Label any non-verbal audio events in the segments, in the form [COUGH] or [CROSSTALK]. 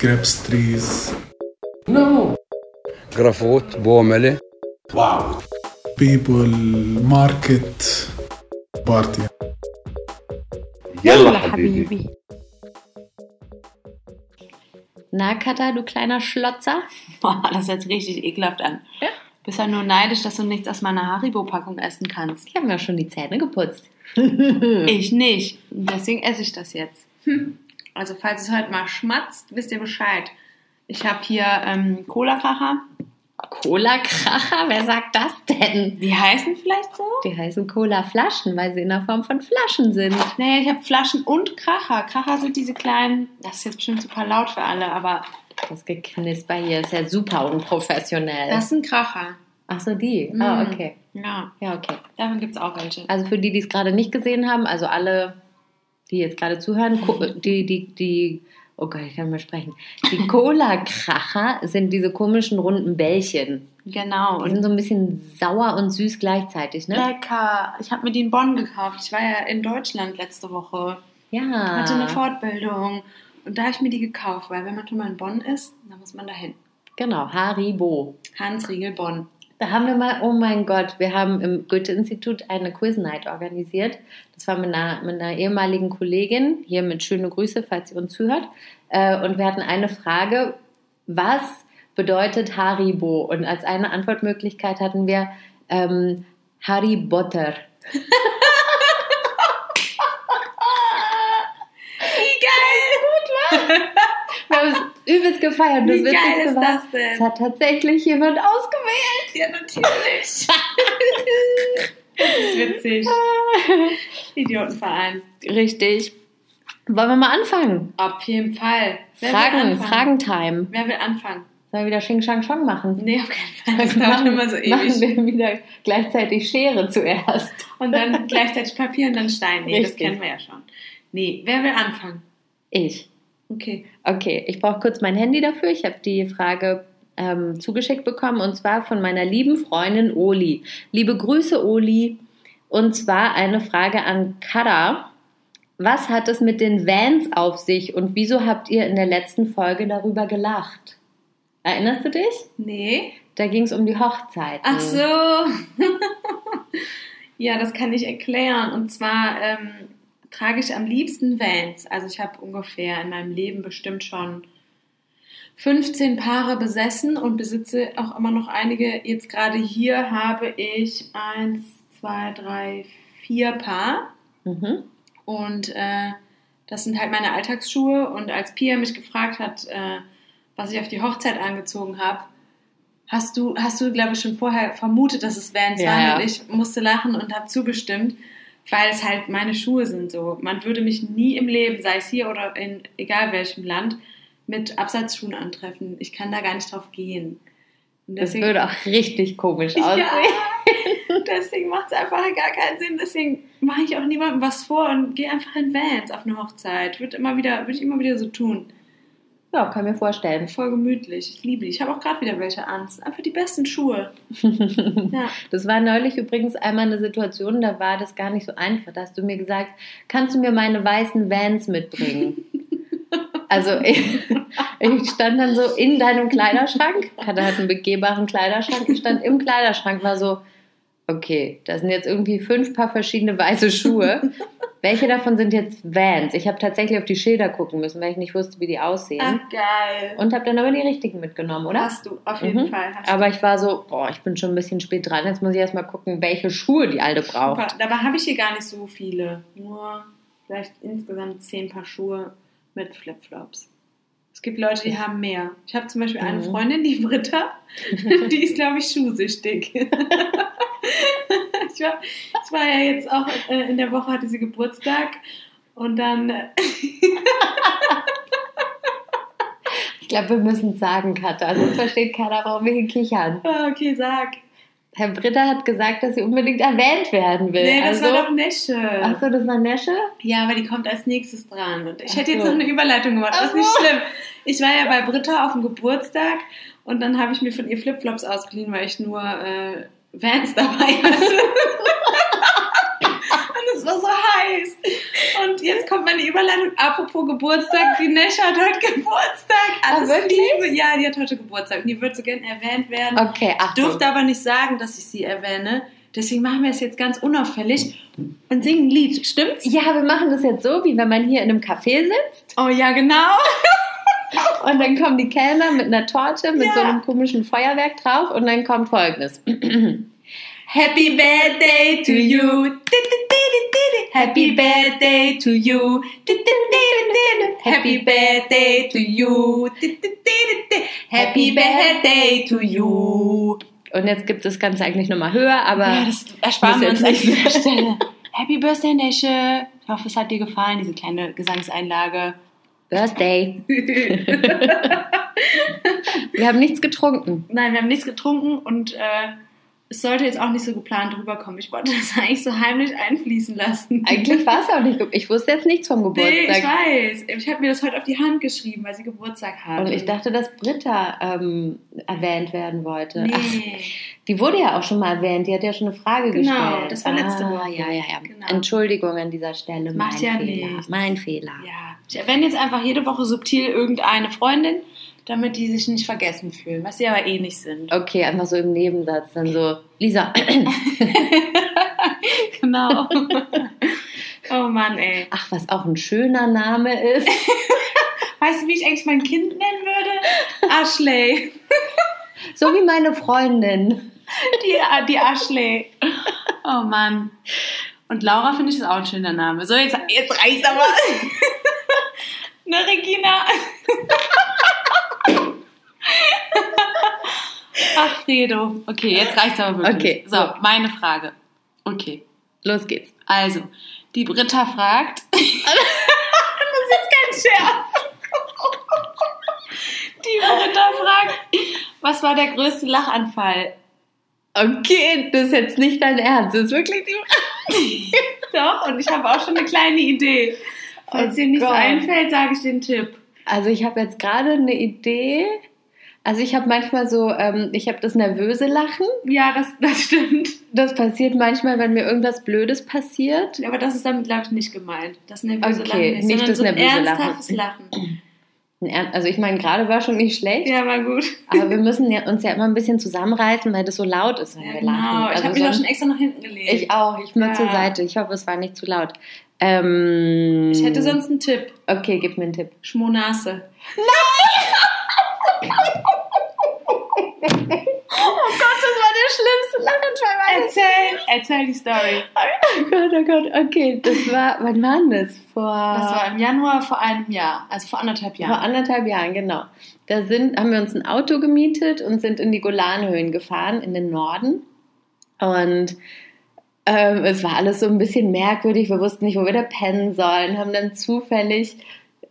grapes trees. No. جرافوت بوملة Wow. People, market, party. يلا حبيبي Na, Katha, du kleiner Schlotzer? [LAUGHS] Boah, das hört sich richtig ekelhaft an. Ja. Bist halt nur neidisch, dass du nichts aus meiner Haribo-Packung essen kannst. Ich habe mir schon die Zähne geputzt. Ich nicht. Und deswegen esse ich das jetzt. Hm. Also, falls es heute mal schmatzt, wisst ihr Bescheid. Ich habe hier ähm, Cola-Kracher. Cola-Kracher? Wer sagt das denn? Die heißen vielleicht so? Die heißen Cola-Flaschen, weil sie in der Form von Flaschen sind. Naja, ich habe Flaschen und Kracher. Kracher sind diese kleinen, das ist jetzt bestimmt super laut für alle, aber Das Geknisper hier ist ja super unprofessionell. das sind Kracher. Ach so, die. Mm. Ah, okay. Ja, Ja, okay. davon gibt es auch welche. Also für die, die es gerade nicht gesehen haben, also alle, die jetzt gerade zuhören, ko- die, die, die, oh Gott, ich kann nicht mehr sprechen. Die Cola-Kracher sind diese komischen runden Bällchen. Genau. Die sind so ein bisschen sauer und süß gleichzeitig, ne? lecker. Ich habe mir die in Bonn gekauft. Ich war ja in Deutschland letzte Woche. Ja. hatte eine Fortbildung und da habe ich mir die gekauft, weil wenn man schon mal in Bonn ist, dann muss man dahin. Genau, Haribo. Hans Riegel Bonn. Da haben wir mal, oh mein Gott, wir haben im Goethe-Institut eine Quiz-Night organisiert. Das war mit einer, mit einer ehemaligen Kollegin, hier mit schöne Grüße, falls sie uns zuhört. Äh, Und wir hatten eine Frage, was bedeutet Haribo? Und als eine Antwortmöglichkeit hatten wir ähm, Harry Potter. [LAUGHS] Wie geil! [LAUGHS] Wir haben es übelst gefeiert. Wie das geil Witzigste ist war, das denn? Es hat tatsächlich jemand ausgewählt. Ja, natürlich. [LAUGHS] das ist witzig. [LAUGHS] Idiotenverein. Richtig. Wollen wir mal anfangen? Auf jeden Fall. Wer Fragen? Fragentime. Wer will anfangen? Sollen wir wieder Xing Shang Shong machen? Nee, auf keinen Fall. Das dauert immer so Machen ewig. wir wieder gleichzeitig Schere zuerst. Und dann gleichzeitig Papier und dann Stein. Nee, das Richtig. kennen wir ja schon. Nee, wer will anfangen? Ich. Okay. Okay, ich brauche kurz mein Handy dafür. Ich habe die Frage ähm, zugeschickt bekommen und zwar von meiner lieben Freundin Oli. Liebe Grüße, Oli. Und zwar eine Frage an Kara. Was hat es mit den Vans auf sich und wieso habt ihr in der letzten Folge darüber gelacht? Erinnerst du dich? Nee. Da ging es um die Hochzeiten. Ach so. [LAUGHS] ja, das kann ich erklären. Und zwar ähm, trage ich am liebsten Vans. Also ich habe ungefähr in meinem Leben bestimmt schon 15 Paare besessen und besitze auch immer noch einige. Jetzt gerade hier habe ich eins, zwei, drei, vier Paar. Mhm. Und äh, das sind halt meine Alltagsschuhe. Und als Pia mich gefragt hat, äh, was ich auf die Hochzeit angezogen habe, hast du, hast du, glaube ich, schon vorher vermutet, dass es Vans Ja, waren. Und ich musste lachen und habe zugestimmt, weil es halt meine Schuhe sind so. Man würde mich nie im Leben, sei es hier oder in egal welchem Land, mit Absatzschuhen antreffen. Ich kann da gar nicht drauf gehen. Und Das würde auch richtig komisch [LAUGHS] aussehen. ja, deswegen macht es einfach gar keinen Sinn. Deswegen mache ich auch niemandem was vor und gehe einfach in Vans auf eine Hochzeit. Würde immer wieder, würde ich immer wieder so tun. Ja, kann mir vorstellen. Voll gemütlich. Ich liebe die. Ich habe auch gerade wieder welche an. Einfach die besten Schuhe. [LAUGHS] Ja. Das war neulich übrigens einmal eine Situation, da war das gar nicht so einfach. Da hast du mir gesagt, kannst du mir meine weißen Vans mitbringen? [LAUGHS] Also ich, ich stand dann so in deinem Kleiderschrank, hatte halt einen begehbaren Kleiderschrank, ich stand im Kleiderschrank, war so, okay, da sind jetzt irgendwie fünf Paar verschiedene weiße Schuhe. Welche davon sind jetzt Vans? Ich habe tatsächlich auf die Schilder gucken müssen, weil ich nicht wusste, wie die aussehen. Ach, geil. Und habe dann aber die richtigen mitgenommen, oder? Hast du, auf jeden Mhm. Fall. Hast Aber ich war so, boah, ich bin schon ein bisschen spät dran. Jetzt muss ich erstmal gucken, welche Schuhe die Alte braucht. Super. Dabei habe ich hier gar nicht so viele. Nur vielleicht insgesamt zehn Paar Schuhe mit Flipflops. Es gibt Leute, die haben mehr. Ich habe zum Beispiel eine Mhm. Freundin, die Britta, [LAUGHS] die ist, glaube ich, schuhsüchtig. [LAUGHS] ich, war, ich war ja jetzt auch, äh, in der Woche hatte sie Geburtstag und dann, äh, [LAUGHS] Ich glaube, wir müssen es sagen, Katha. Sonst versteht keiner, warum wir hier kichern. ah, okay, sag. Herr Britta hat gesagt, dass sie unbedingt erwähnt werden will. Nee, das also, war doch Nesche. Achso, das war Nesche? Ja, aber die kommt als nächstes dran. Und ich Ach hätte jetzt noch eine Überleitung gemacht, aber Ach ist nicht schlimm. Ich war ja bei Britta auf dem Geburtstag und dann habe ich mir von ihr Flipflops ausgeliehen, weil ich nur äh, Vans dabei hatte. [LAUGHS] und es war so heiß. Und jetzt kommt meine Überleitung. Apropos Geburtstag, die Nesha hat heute Geburtstag. Alles Ah, wirklich? Liebe. Ja, die hat heute Geburtstag und die wird so gern erwähnt werden. Okay, Ich Achtung. durfte aber nicht sagen, dass ich sie erwähne. Deswegen machen wir es jetzt ganz unauffällig und singen ein Lied. Stimmt's? Ja, wir machen das jetzt so, wie wenn man hier in einem Café sitzt Oh ja, genau. [LAUGHS] und dann kommen die Kellner mit einer Torte mit Ja. so einem komischen Feuerwerk drauf und dann kommt folgendes. [CLEARS THROAT] Happy birthday to you. Happy birthday to you. Happy birthday to you. Happy birthday to you. Und jetzt gibt es das Ganze eigentlich nochmal höher, aber Ja, das ersparen wir uns an dieser [LAUGHS] Stelle. Happy Birthday, Nesche. Ich hoffe, es hat dir gefallen, diese kleine Gesangseinlage. Birthday. [LAUGHS] wir haben nichts getrunken. Nein, wir haben nichts getrunken und äh, es sollte jetzt auch nicht so geplant rüberkommen. Ich wollte das [LAUGHS] eigentlich so heimlich einfließen lassen. Eigentlich war es auch nicht. Ich wusste jetzt nichts vom Nee, ich Geburtstag. weiß. Ich habe mir das heute auf die Hand geschrieben, weil sie Geburtstag hat. und ich dachte, dass Britta ähm, erwähnt werden wollte. nee. Ach, die wurde ja auch schon mal erwähnt. Die hat ja schon eine Frage Genau, gestellt. das war letzte ah, Woche. Ja, ja, ja. Genau. Entschuldigung an dieser Stelle. Macht mein ja Fehler. nichts. Mein Fehler. Ja, ich erwähne jetzt einfach jede Woche subtil irgendeine Freundin, damit die sich nicht vergessen fühlen, was sie aber eh nicht sind. Okay, einfach so im Nebensatz. Dann so, Lisa. [LAUGHS] Genau. oh Mann, ey. Ach, was auch ein schöner Name ist. [LAUGHS] Weißt du, wie ich eigentlich mein Kind nennen würde? Ashley. So wie meine Freundin. Die, die Ashley. Oh Mann. Und Laura finde ich ist auch ein schöner Name. So, jetzt, jetzt reicht's aber. [LAUGHS] ne, Regina? [LAUGHS] Ach, Fredo. Okay, jetzt reicht's aber wirklich. Okay, So, so. meine Frage. Okay. Los geht's. Also, die Britta fragt. [LAUGHS] das ist jetzt kein Scherz. Die Britta fragt, was war der größte Lachanfall? Okay, das ist jetzt nicht dein Ernst. Das ist wirklich die. [LAUGHS] Doch, und ich habe auch schon eine kleine Idee. Falls Oh dir nichts Gott. einfällt, sage ich den Tipp. Also ich habe jetzt gerade eine Idee. Also ich habe manchmal so, ähm, ich habe das nervöse Lachen. Ja, das, das stimmt. Das passiert manchmal, wenn mir irgendwas Blödes passiert. Aber das ist damit, glaube ich, nicht gemeint. Das nervöse Okay, Lachen nicht, nicht das so ein nervöse Lachen. ernsthaftes Lachen. [CLEARS THROAT] Ern- Also ich meine, gerade war schon nicht schlecht. Ja, war gut. Aber wir [LAUGHS] müssen ja, uns ja immer ein bisschen zusammenreißen, weil das so laut ist, wenn Ja, wir genau. lachen. Ich Also habe mich auch schon extra nach hinten gelegt. Ich auch. Ich mal Ja. zur Seite. Ich hoffe, es war nicht zu laut. Ähm, Ich hätte sonst einen Tipp. Okay, gib mir einen Tipp. Schmonase. [LAUGHS] Oh Gott, das war der schlimmste Lachenschwein meines Erzähl, erzähl die Story. Oh Gott, oh Gott, okay. Das war, wann war denn das? Vor, Das war im Januar vor einem Jahr, also vor anderthalb vor Jahren. anderthalb Jahren, genau. Da sind, haben wir uns ein Auto gemietet und sind in die Golanhöhen gefahren, in den Norden. Und ähm, es war alles so ein bisschen merkwürdig. Wir wussten nicht, wo wir da pennen sollen, haben dann zufällig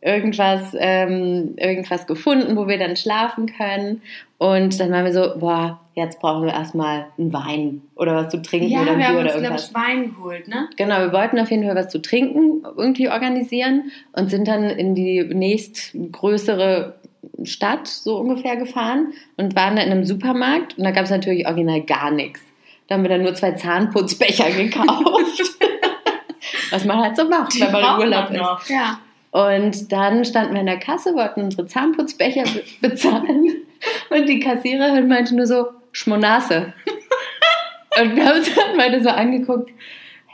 irgendwas, ähm, irgendwas gefunden, wo wir dann schlafen können. Und dann waren wir so, boah, jetzt brauchen wir erstmal einen Wein oder was zu trinken Ja, oder ein wir haben oder uns, glaube irgendwas. ich, Wein geholt, ne? Genau, wir wollten auf jeden Fall was zu trinken irgendwie organisieren und sind dann in die nächstgrößere Stadt so ungefähr gefahren und waren dann in einem Supermarkt und da gab es natürlich original gar nichts. Da haben wir dann nur zwei Zahnputzbecher [LAUGHS] gekauft. [LAUGHS] was man halt so macht, wenn man im Urlaub ist. noch. Ja. Und dann standen wir in der Kasse, wollten unsere Zahnputzbecher be [LAUGHS] bezahlen. Und die Kassiererin meinte nur so, Schmonase. [LAUGHS] Und wir haben uns dann beide so angeguckt.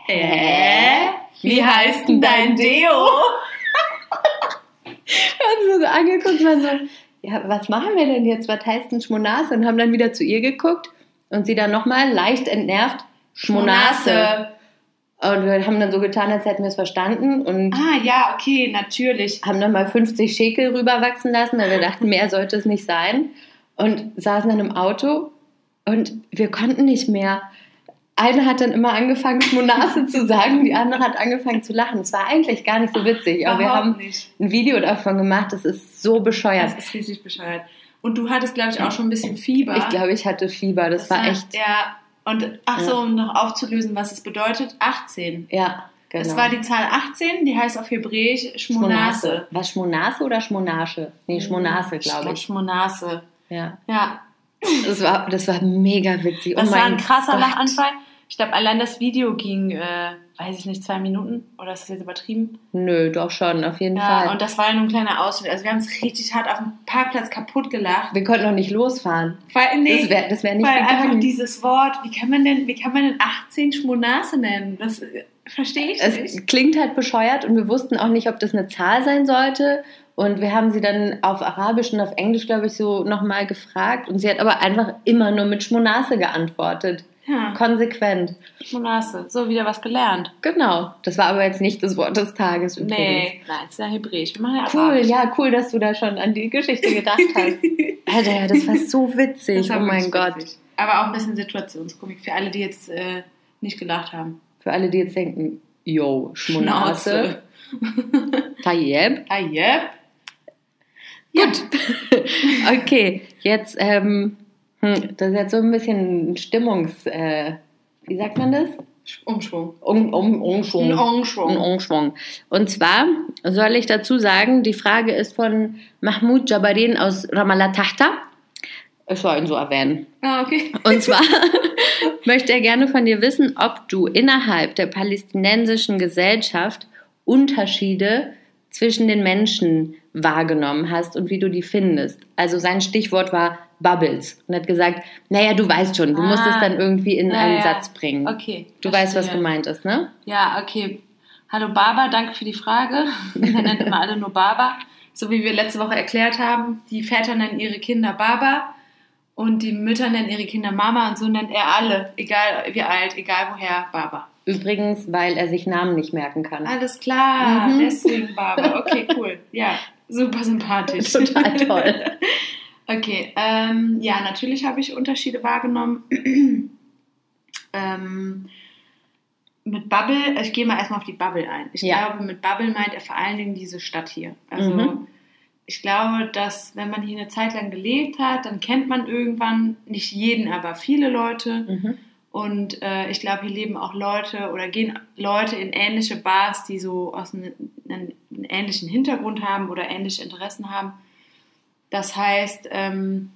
Hä? Wie heißt denn dein Deo? [LAUGHS] Wir haben uns so angeguckt und waren so, ja, was machen wir denn jetzt? Was heißt denn Schmonase? Und haben dann wieder zu ihr geguckt und sie dann nochmal leicht entnervt, Schmonase. Und wir haben dann so getan, als hätten wir es verstanden und Ah, ja, okay, natürlich. haben dann mal 50 Schekel rüberwachsen lassen, weil wir [LAUGHS] dachten, mehr sollte es nicht sein. Und saßen dann im Auto und wir konnten nicht mehr. Eine hat dann immer angefangen, [LAUGHS] Schmonase zu sagen, die andere hat angefangen zu lachen. Es war eigentlich gar nicht so witzig, aber wir haben nicht. ein Video davon gemacht. Das ist so bescheuert. Das ist richtig bescheuert. Und du hattest, glaube ich, auch schon ein bisschen Fieber. Ich glaube, ich hatte Fieber. Das, war echt. Ja, und ach so, Ja. um noch aufzulösen, was es bedeutet, 18. Ja, genau. Das war die Zahl 18, die heißt auf Hebräisch Schmonase. Was Schmonase oder Schmonasche? Nee, Schmonase, glaube ich. Schmonase. Ja. Ja, Das war, das war mega witzig. das oh war ein krasser Gott. Lachanfall. Ich glaube, allein das Video ging, äh, weiß ich nicht, zwei Minuten. Oder ist das jetzt übertrieben? Nö, doch schon, auf jeden Ja, Fall. und das war ja nur ein kleiner Ausschnitt. Also wir haben es richtig hart auf dem Parkplatz kaputt gelacht. wir konnten noch nicht losfahren. Weil, nee, Das wäre das wär nicht weil einfach gegangen. dieses Wort, wie kann man denn, wie kann man denn 18 Schmonase nennen? Das äh, verstehe ich nicht. Es klingt halt bescheuert und wir wussten auch nicht, ob das eine Zahl sein sollte. Und wir haben sie dann auf Arabisch und auf Englisch, glaube ich, so nochmal gefragt. Und sie hat aber einfach immer nur mit Schmonase geantwortet. Ja, Konsequent. Schmonase. So, wieder was gelernt. Genau. Das war aber jetzt nicht das Wort des Tages übrigens. Nee, nein, es ist ja Hebräisch. Wir machen ja Cool, Arabisch. ja, cool, dass du da schon an die Geschichte gedacht hast. [LAUGHS] Alter, ja, das war so witzig. War oh mein Gott. witzig. Aber auch ein bisschen Situationskomik für alle, die jetzt äh, nicht gelacht haben. Für alle, die jetzt denken, yo, Schmonase, [LAUGHS] Tayyeb. Ah, yep. Gut. [LAUGHS] okay, jetzt, ähm, hm, das ist jetzt so ein bisschen Stimmungs, äh, wie sagt man das? Umschwung. Um, um, Umschwung. Ein Umschwung. Ein Umschwung. Und zwar soll ich dazu sagen, die Frage ist von Mahmoud Jabarin aus Ramallah Tahta. Ich soll ihn so erwähnen. Ah, okay. Und [LAUGHS] zwar möchte er gerne von dir wissen, ob du innerhalb der palästinensischen Gesellschaft Unterschiede zwischen den Menschen wahrgenommen hast und wie du die findest. Also sein Stichwort war Bubbles und hat gesagt, naja, du weißt schon, du musst Ah. es dann irgendwie in Ja, einen. Satz bringen. Okay. Du weißt, was verstehe. gemeint ist, ne? Ja, okay. Hallo Baba, danke für die Frage. [LAUGHS] Wir nennen immer alle nur Baba. So wie wir letzte Woche erklärt haben, die Väter nennen ihre Kinder Baba und die Mütter nennen ihre Kinder Mama und so nennt er alle, egal wie alt, egal woher, Baba. Übrigens, weil er sich Namen nicht merken kann. Alles klar, Mhm. deswegen Baba. Okay, cool. Ja, super sympathisch. Total toll. [LAUGHS] Okay, ähm, ja, natürlich habe ich Unterschiede wahrgenommen. [CLEARS THROAT] ähm, mit Bubble, ich gehe mal erstmal auf die Bubble ein. Ich Ja. glaube, mit Bubble meint er vor allen Dingen diese Stadt hier. Also Mhm. ich glaube, dass wenn man hier eine Zeit lang gelebt hat, dann kennt man irgendwann, nicht jeden, aber viele Leute. Mhm. Und äh, ich glaube, hier leben auch Leute oder gehen Leute in ähnliche Bars, die so aus einem, einem, ähnlichen Hintergrund haben oder ähnliche Interessen haben. Das heißt, ähm,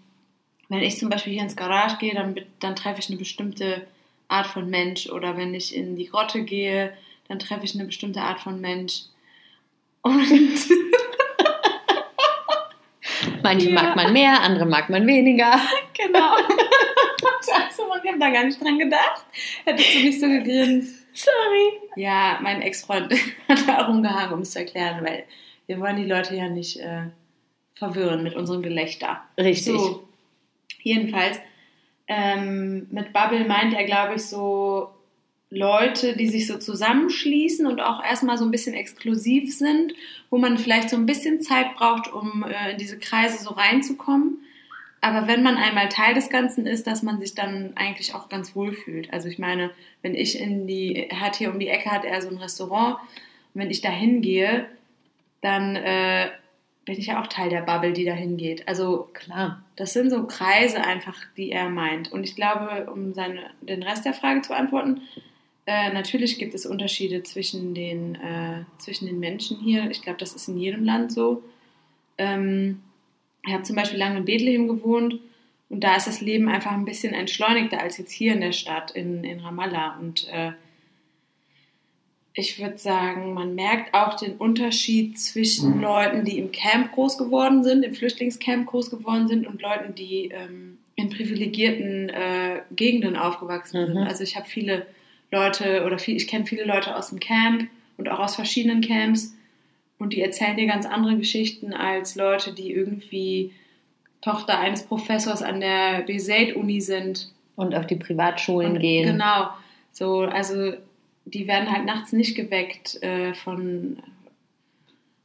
wenn ich zum Beispiel hier ins Garage gehe, dann, dann treffe ich eine bestimmte Art von Mensch. Oder wenn ich in die Grotte gehe, dann treffe ich eine bestimmte Art von Mensch. Und [LAUGHS] Manche Ja. mag man mehr, andere mag man weniger. genau. [LAUGHS] [LAUGHS] Scheiße, Mann, ich habe da gar nicht dran gedacht. Hättest du nicht so gegrinst. Sorry. Ja, mein Ex-Freund [LAUGHS] hat da rumgehangen, um es zu erklären, weil wir wollen die Leute ja nicht äh, verwirren mit unserem Gelächter. Richtig. So, jedenfalls, ähm, mit Bubble meint er, glaube ich, so Leute, die sich so zusammenschließen und auch erstmal so ein bisschen exklusiv sind, wo man vielleicht so ein bisschen Zeit braucht, um äh, in diese Kreise so reinzukommen. Aber wenn man einmal Teil des Ganzen ist, dass man sich dann eigentlich auch ganz wohl fühlt. Also ich meine, wenn ich in die, hat hier um die Ecke hat er so ein Restaurant, und wenn ich da hingehe, dann äh, bin ich ja auch Teil der Bubble, die da hingeht. Also Klar. das sind so Kreise einfach, die er meint. Und ich glaube, um seine, den Rest der Frage zu beantworten, äh, natürlich gibt es Unterschiede zwischen den, äh, zwischen den Menschen hier. Ich glaube, das ist in jedem Land so. Ähm, ich habe zum Beispiel lange in Bethlehem gewohnt und da ist das Leben einfach ein bisschen entschleunigter als jetzt hier in der Stadt, in, in Ramallah. Und äh, ich würde sagen, man merkt auch den Unterschied zwischen Leuten, die im Camp groß geworden sind, im Flüchtlingscamp groß geworden sind und Leuten, die ähm, in privilegierten äh, Gegenden aufgewachsen Mhm. sind. Also ich habe viele Leute oder viel, ich kenne viele Leute aus dem Camp und auch aus verschiedenen Camps und die erzählen dir ganz andere Geschichten als Leute, die irgendwie Tochter eines Professors an der Besaid-Uni sind Und auf die Privatschulen und, gehen. Genau. So, also die werden halt nachts nicht geweckt äh, von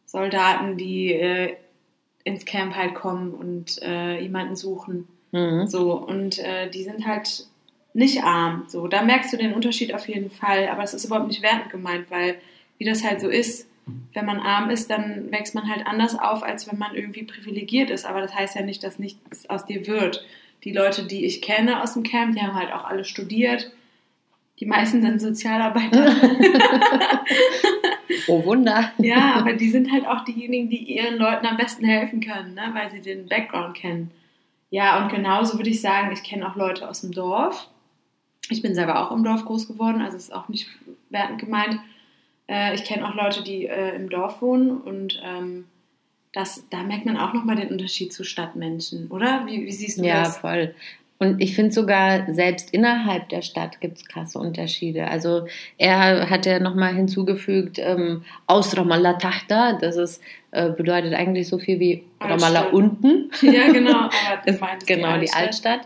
Soldaten, die äh, ins Camp halt kommen und äh, jemanden suchen. Mhm. So, und äh, die sind halt nicht arm. So, da merkst du den Unterschied auf jeden Fall, aber es ist überhaupt nicht wertend gemeint, weil wie das halt so ist, wenn man arm ist, dann wächst man halt anders auf, als wenn man irgendwie privilegiert ist. Aber das heißt ja nicht, dass nichts aus dir wird. Die Leute, die ich kenne aus dem Camp, die haben halt auch alle studiert. Die meisten sind Sozialarbeiter. [LAUGHS] Oh Wunder. ja, aber die sind halt auch diejenigen, die ihren Leuten am besten helfen können, ne? weil sie den Background kennen. Ja, und genauso würde ich sagen, ich kenne auch Leute aus dem Dorf. Ich bin selber auch im Dorf groß geworden, also ist auch nicht wertend gemeint. Äh, ich kenne auch Leute, die äh, im Dorf wohnen und ähm, das, da merkt man auch nochmal den Unterschied zu Stadtmenschen, oder? Wie, wie siehst du Ja, das? voll. Und ich finde sogar, selbst innerhalb der Stadt gibt es krasse Unterschiede. Also er hat ja nochmal hinzugefügt, ähm, aus Ramallah Tahta, das ist, äh, bedeutet eigentlich so viel wie Ramallah Altstadt. unten. Ja, genau. Aber du [LAUGHS] ist meintest genau die Altstadt.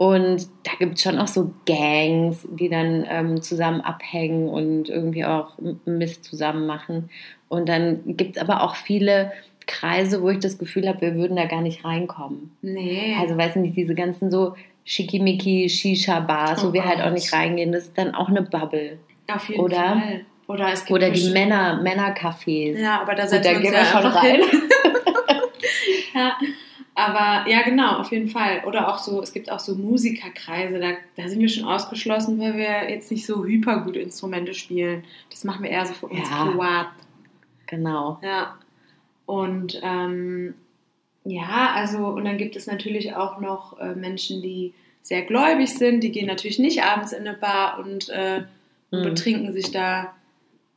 Und da gibt es schon auch so Gangs, die dann ähm, zusammen abhängen und irgendwie auch Mist zusammen machen. Und dann gibt es aber auch viele Kreise, wo ich das Gefühl habe, wir würden da gar nicht reinkommen. Nee. Also weiß nicht, diese ganzen so Schickimicki, Shisha-Bars, Oh wo wir halt auch nicht reingehen, das ist dann auch eine Bubble. auf jeden oder- Fall. Oder es gibt Oder die Männer, Männercafés. Ja, aber da uns gehen wir schon rein. [LAUGHS] ja, aber ja, genau, auf jeden Fall. Oder auch so, es gibt auch so Musikerkreise, da, da sind wir schon ausgeschlossen, weil wir jetzt nicht so hyper gut Instrumente spielen. Das machen wir eher so für uns Ja. privat. Genau. Ja. Und ähm, ja, also, und dann gibt es natürlich auch noch äh, Menschen, die sehr gläubig sind, die gehen natürlich nicht abends in eine Bar und, äh, Mhm. betrinken sich da.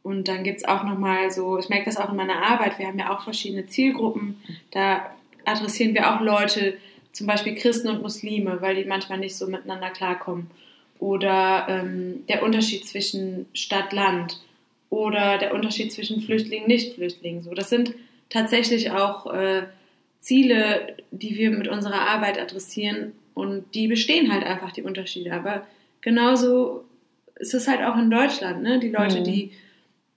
Und dann gibt es auch nochmal so, ich merke das auch in meiner Arbeit, wir haben ja auch verschiedene Zielgruppen. Da adressieren wir auch Leute, zum Beispiel Christen und Muslime, weil die manchmal nicht so miteinander klarkommen. Oder ähm, der Unterschied zwischen Stadt-Land oder der Unterschied zwischen Flüchtlingen und Nicht-Flüchtlingen. So, das sind tatsächlich auch äh, Ziele, die wir mit unserer Arbeit adressieren und die bestehen halt einfach die Unterschiede. Aber genauso ist es halt auch in Deutschland. Ne? Die Leute, Mhm. die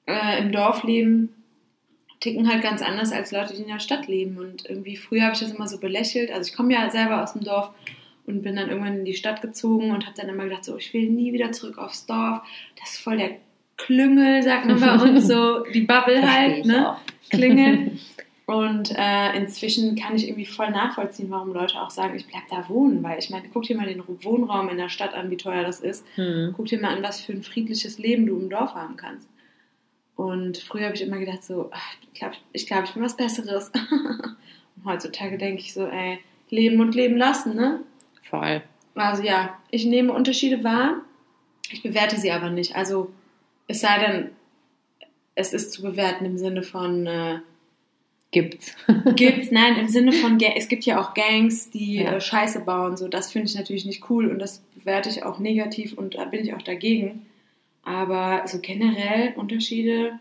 äh, im Dorf leben, ticken halt ganz anders als Leute, die in der Stadt leben. Und irgendwie früher habe ich das immer so belächelt. Also ich komme ja selber aus dem Dorf und bin dann irgendwann in die Stadt gezogen und habe dann immer gedacht, so ich will nie wieder zurück aufs Dorf. Das ist voll der Klüngel, sagt man bei uns so, die Bubble halt, ne? auch. Klingel. [LAUGHS] Und äh, inzwischen kann ich irgendwie voll nachvollziehen, warum Leute auch sagen, ich bleib da wohnen, weil ich meine, guck dir mal den Wohnraum in der Stadt an, wie teuer das ist. Hm. Guck dir mal an, was für ein friedliches Leben du im Dorf haben kannst. Und früher habe ich immer gedacht, so, ach, ich glaube, ich, glaub, ich bin was Besseres. [LAUGHS] und heutzutage denke ich so, ey, leben und leben lassen, ne? Voll. Also ja, ich nehme Unterschiede wahr, ich bewerte sie aber nicht. Also es sei denn, es ist zu bewerten im Sinne von, äh, Gibt's. [LAUGHS] gibt's, nein, im Sinne von, es gibt ja auch Gangs, die Ja. äh, Scheiße bauen, so, das finde ich natürlich nicht cool und das bewerte ich auch negativ und da bin ich auch dagegen. Aber so generell Unterschiede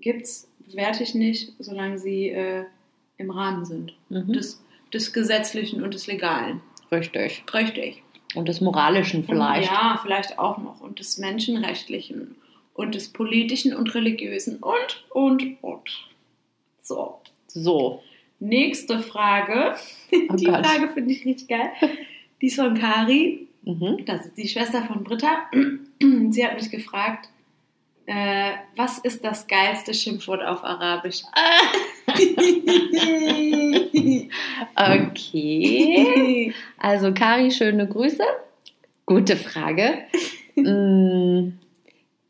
gibt's, bewerte ich nicht, solange sie äh, im Rahmen sind. Mhm. Des, des Gesetzlichen und des Legalen. Richtig. Richtig. Und des Moralischen vielleicht. Und, ja, vielleicht auch noch. Und des Menschenrechtlichen und des Politischen und Religiösen und, und, und. So. So. Nächste Frage. Oh [LAUGHS] die Gott. Frage finde ich richtig geil. Die ist von Kari. Mhm. Das ist die Schwester von Britta. [CLEARS THROAT] Sie hat mich gefragt, äh, was ist das geilste Schimpfwort auf Arabisch? [LAUGHS] Okay. [LAUGHS] Also, Kari, schöne Grüße. Gute Frage. Mm,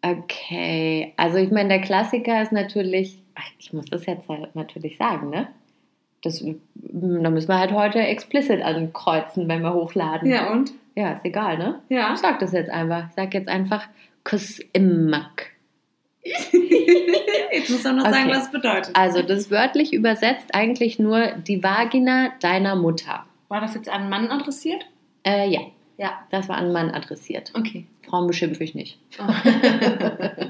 okay. Also, ich meine, der Klassiker ist natürlich, ich muss das jetzt halt natürlich sagen, ne? Das, da müssen wir halt heute explicit ankreuzen, wenn wir hochladen. ja, und? Ja, ist egal, ne? Ja. Ich sag das jetzt einfach. Ich sag jetzt einfach Kussimmak. [LAUGHS] Jetzt muss er noch sagen, Okay. was es bedeutet. Also, das wörtlich übersetzt eigentlich nur die Vagina deiner Mutter. War das jetzt an einen Mann adressiert? Äh, ja, Ja. das war an einen Mann adressiert. Okay. Frauen beschimpfe ich nicht. Oh. [LAUGHS]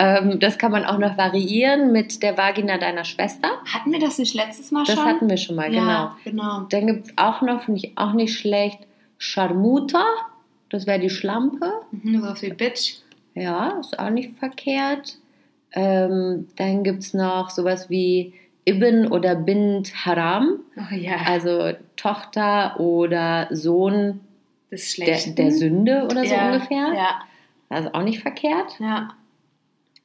Ähm, das kann man auch noch variieren mit der Vagina deiner Schwester. Hatten wir das nicht letztes Mal Das schon? hatten wir schon mal, ja, genau. genau. Dann gibt es auch noch, finde ich auch nicht schlecht, Scharmuta. Das wäre die Schlampe. Mhm, sowas wie Bitch. Ja, ist auch nicht verkehrt. Ähm, dann gibt es noch sowas wie Ibn oder Bint Haram. Oh ja, Also Tochter oder Sohn ist der, der Sünde oder so ja, ungefähr. Ja, Das ist auch nicht verkehrt. ja.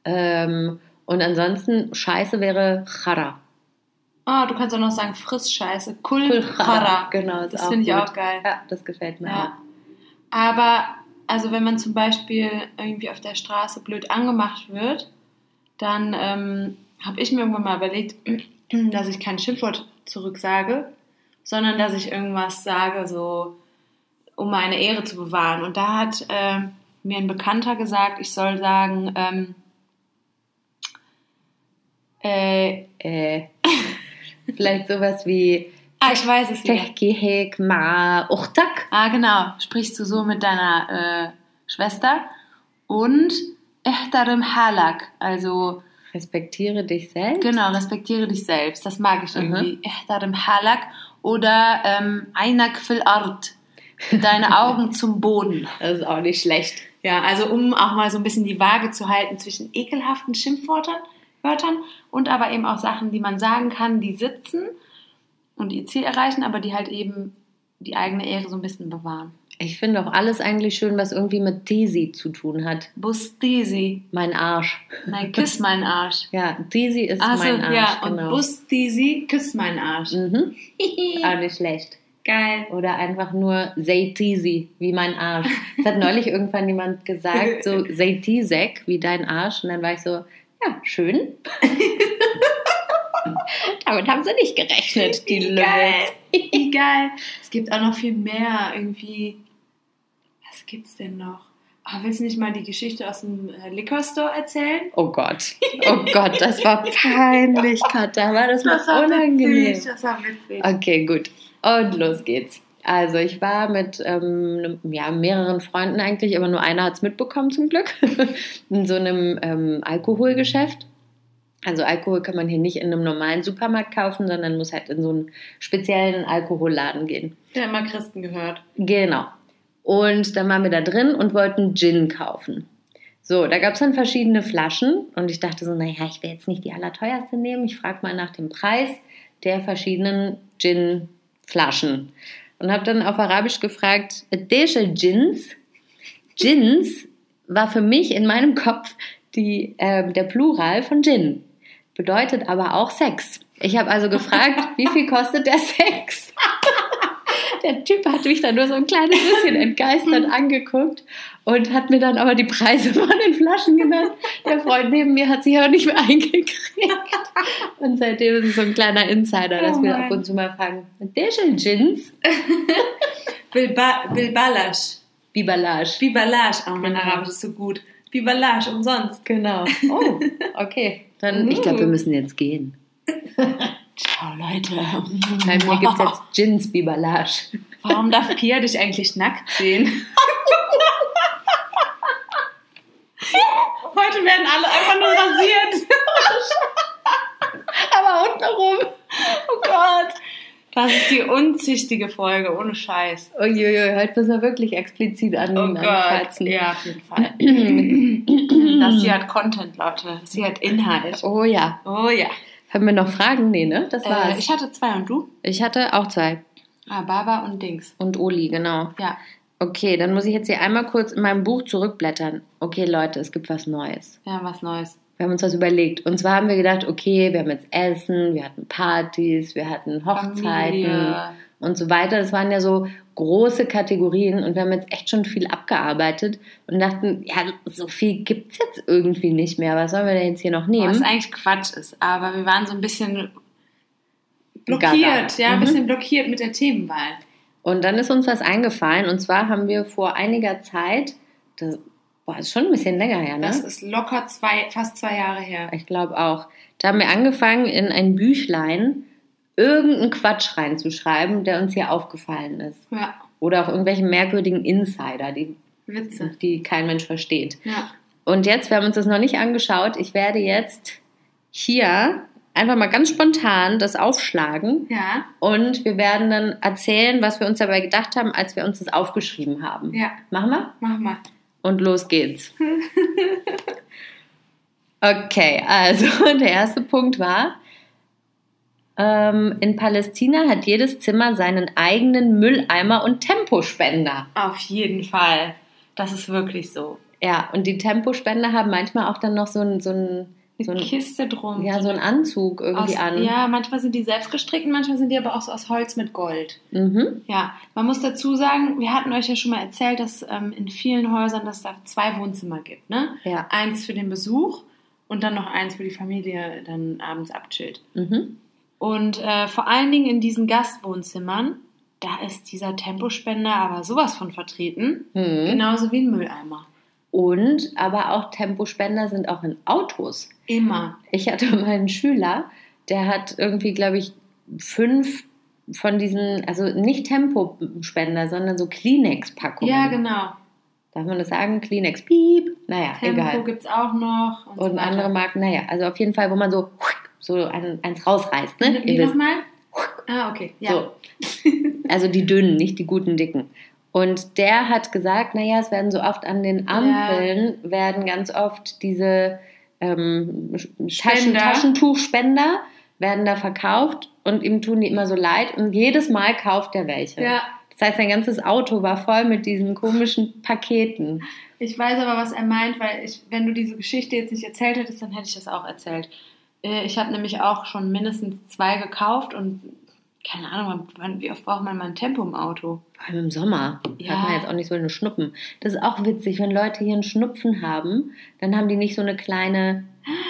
Ähm, und ansonsten Scheiße wäre Chara. Oh, du kannst auch noch sagen Frissscheiße. Kul Kul Chara. Genau, Das auch finde ich auch geil. Ja, das gefällt mir Ja. Aber, also wenn man zum Beispiel irgendwie auf der Straße blöd angemacht wird, dann ähm, habe ich mir irgendwann mal überlegt, [CLEARS THROAT] dass ich kein Schimpfwort zurücksage, sondern dass ich irgendwas sage, so, um meine Ehre zu bewahren. Und da hat äh, mir ein Bekannter gesagt, ich soll sagen, ähm, äh, Äh, [LAUGHS] vielleicht sowas wie ah, ich weiß es. Tehkihek ma uchtak. Ah, genau. Sprichst du so mit deiner äh, Schwester. Und ihtarim halak, also Respektiere dich selbst. genau, respektiere dich selbst. Das mag ich irgendwie. Ihtarim halak oder ähm, einak fil art, deine Augen [LAUGHS] zum Boden. Das ist auch nicht schlecht. Ja, also um auch mal so ein bisschen die Waage zu halten zwischen ekelhaften Schimpfwörtern Wörtern und aber eben auch Sachen, die man sagen kann, die sitzen und ihr Ziel erreichen, aber die halt eben die eigene Ehre so ein bisschen bewahren. Ich finde auch alles eigentlich schön, was irgendwie mit Tisi zu tun hat. Bustisi. Mein Arsch. Nein, küss meinen Arsch. [LAUGHS] Ja, Tisi ist Achso, mein Arsch. ja, genau. und Bustisi, küss meinen Arsch. Mhm. [LAUGHS] Auch nicht schlecht. Geil. Oder einfach nur say Tisi, wie mein Arsch. [LAUGHS] Das hat neulich irgendwann jemand gesagt, so say Tisek, wie dein Arsch. Und dann war ich so, ja, schön. [LAUGHS] Damit haben sie nicht gerechnet, die Wie geil. Es gibt auch noch viel mehr. Irgendwie. Was gibt's denn noch? Ah, willst du nicht mal die Geschichte aus dem äh, Liquor Store erzählen? Oh Gott. Oh Gott, das war [LAUGHS] peinlich, Katha. War das, mal unangenehm? witzig. Das war witzig. Okay, gut. Und los geht's. Also ich war mit ähm, ja, mehreren Freunden eigentlich, aber nur einer hat es mitbekommen zum Glück, [LAUGHS] in so einem ähm, Alkoholgeschäft. Also Alkohol kann man hier nicht in einem normalen Supermarkt kaufen, sondern muss halt in so einen speziellen Alkoholladen gehen. Der immer Christen gehört. Genau. Und dann waren wir da drin und wollten Gin kaufen. So, da gab es dann verschiedene Flaschen und ich dachte so, naja, ich will jetzt nicht die allerteuerste nehmen. Ich frage mal nach dem Preis der verschiedenen Gin-Flaschen. Und habe dann auf Arabisch gefragt, Desche Gins? Gins war für mich in meinem [LAUGHS] Kopf die, ähm, der Plural von Gin. Bedeutet aber auch Sex. Ich habe also gefragt, [LAUGHS] wie viel kostet der Sex? [LAUGHS] Der Typ hat mich dann nur so ein kleines bisschen [LAUGHS] entgeistert angeguckt und hat mir dann aber die Preise [LAUGHS] von den Flaschen genannt. Der Freund neben mir hat sich aber nicht mehr eingekriegt. Und seitdem ist es so ein kleiner Insider, dass Oh wir ab und zu mal fragen, Deschel Gins? [LAUGHS] Bilba Bilbalasch. Bibalage. Bibalage. Oh, mein Genau. Arabisch ist so gut. Bibalage, umsonst. Genau. Oh, okay. Dann, ich glaube, wir müssen jetzt gehen. Ciao, Leute. Bei mir gibt es jetzt [LAUGHS] Gins Bibalage. Warum darf Pia dich eigentlich nackt sehen? [LAUGHS] Heute werden alle einfach nur rasiert. [LAUGHS] Aber untenrum. Oh Gott. Das ist die unzüchtige Folge, ohne Scheiß. Uiuiui, heute müssen wir wirklich explizit an, Oh Gott. Ja, auf jeden Fall. [CLEARS THROAT] Das hier hat Content, Leute. Das hier hat Inhalt. Oh ja. Oh ja. Haben wir noch Fragen? Nee, ne? Das Äh, war's. ich hatte zwei und du? ich hatte auch zwei. Ah, Baba und Dings. Und Oli, genau. Ja. Okay, dann muss ich jetzt hier einmal kurz in meinem Buch zurückblättern. Okay, Leute, es gibt was Neues. Ja, was Neues. Wir haben uns was überlegt. Und zwar haben wir gedacht, okay, wir haben jetzt Essen, wir hatten Partys, wir hatten Hochzeiten Familie. Und so weiter. Das waren ja so große Kategorien und wir haben jetzt echt schon viel abgearbeitet und dachten, ja, so viel gibt es jetzt irgendwie nicht mehr. Was sollen wir denn jetzt hier noch nehmen? Was eigentlich Quatsch ist, aber wir waren so ein bisschen blockiert, ja, ein Mhm. bisschen blockiert mit der Themenwahl. Und dann ist uns was eingefallen und zwar haben wir vor einiger Zeit, das boah, ist schon ein bisschen länger her, ne? Das ist locker zwei, fast zwei Jahre her. Ich glaube auch. Da haben wir angefangen, in ein Büchlein irgendeinen Quatsch reinzuschreiben, der uns hier aufgefallen ist. Ja, Oder auch irgendwelche merkwürdigen Insider, die, Witze. die kein Mensch versteht. Ja. Und jetzt, wir haben uns das noch nicht angeschaut, ich werde jetzt hier einfach mal ganz spontan das aufschlagen Ja, und wir werden dann erzählen, was wir uns dabei gedacht haben, als wir uns das aufgeschrieben haben. ja, Machen wir? mach mal. Und los geht's. [LAUGHS] Okay, also [LAUGHS] der erste Punkt war, ähm, in Palästina hat jedes Zimmer seinen eigenen Mülleimer und Tempospender. Auf jeden Fall. Das ist wirklich so. Ja, und die Tempospender haben manchmal auch dann noch so ein, so ein, so Eine ein, Kiste drum. ja, so ein Anzug irgendwie aus, an. Ja, manchmal sind die selbst gestrickt, manchmal sind die aber auch so aus Holz mit Gold. Mhm. Ja, man muss dazu sagen, wir hatten euch ja schon mal erzählt, dass ähm, in vielen Häusern dass da zwei Wohnzimmer gibt. Ne? Ja. Eins für den Besuch und dann noch eins, wo die Familie dann abends abchillt. Mhm. Und äh, vor allen Dingen in diesen Gastwohnzimmern, da ist dieser Tempospender aber sowas von vertreten. Hm. Genauso wie ein Mülleimer. Und aber auch Tempospender sind auch in Autos. Immer. Ich hatte mal einen Schüler, der hat irgendwie, glaube ich, fünf von diesen, also nicht Tempospender, sondern so Kleenex-Packungen. Ja, genau. Darf man das sagen? Kleenex, piep. Naja, Tempo egal. gibt es auch noch. Und, so Und weiter. andere Marken, naja, also auf jeden Fall, wo man so, so ein, eins rausreißt, ne? Wie nochmal? Ah, okay. Ja. So. Also die dünnen, nicht die guten dicken. Und der hat gesagt, naja, es werden so oft an den Ampeln, werden ganz oft diese ähm, Taschen, Spender. Taschentuchspender werden da verkauft und ihm tun die immer so leid und jedes Mal kauft er welche. ja. Das heißt, sein ganzes Auto war voll mit diesen komischen Paketen. Ich weiß aber, was er meint, weil ich, wenn du diese Geschichte jetzt nicht erzählt hättest, dann hätte ich das auch erzählt. Äh, Ich habe nämlich auch schon mindestens zwei gekauft und keine Ahnung, wann, wie oft braucht man mal ein Tempo im Auto? Vor allem im Sommer Ja. hat man jetzt auch nicht so eine Schnuppen. Das ist auch witzig, wenn Leute hier einen Schnupfen haben, dann haben die nicht so eine kleine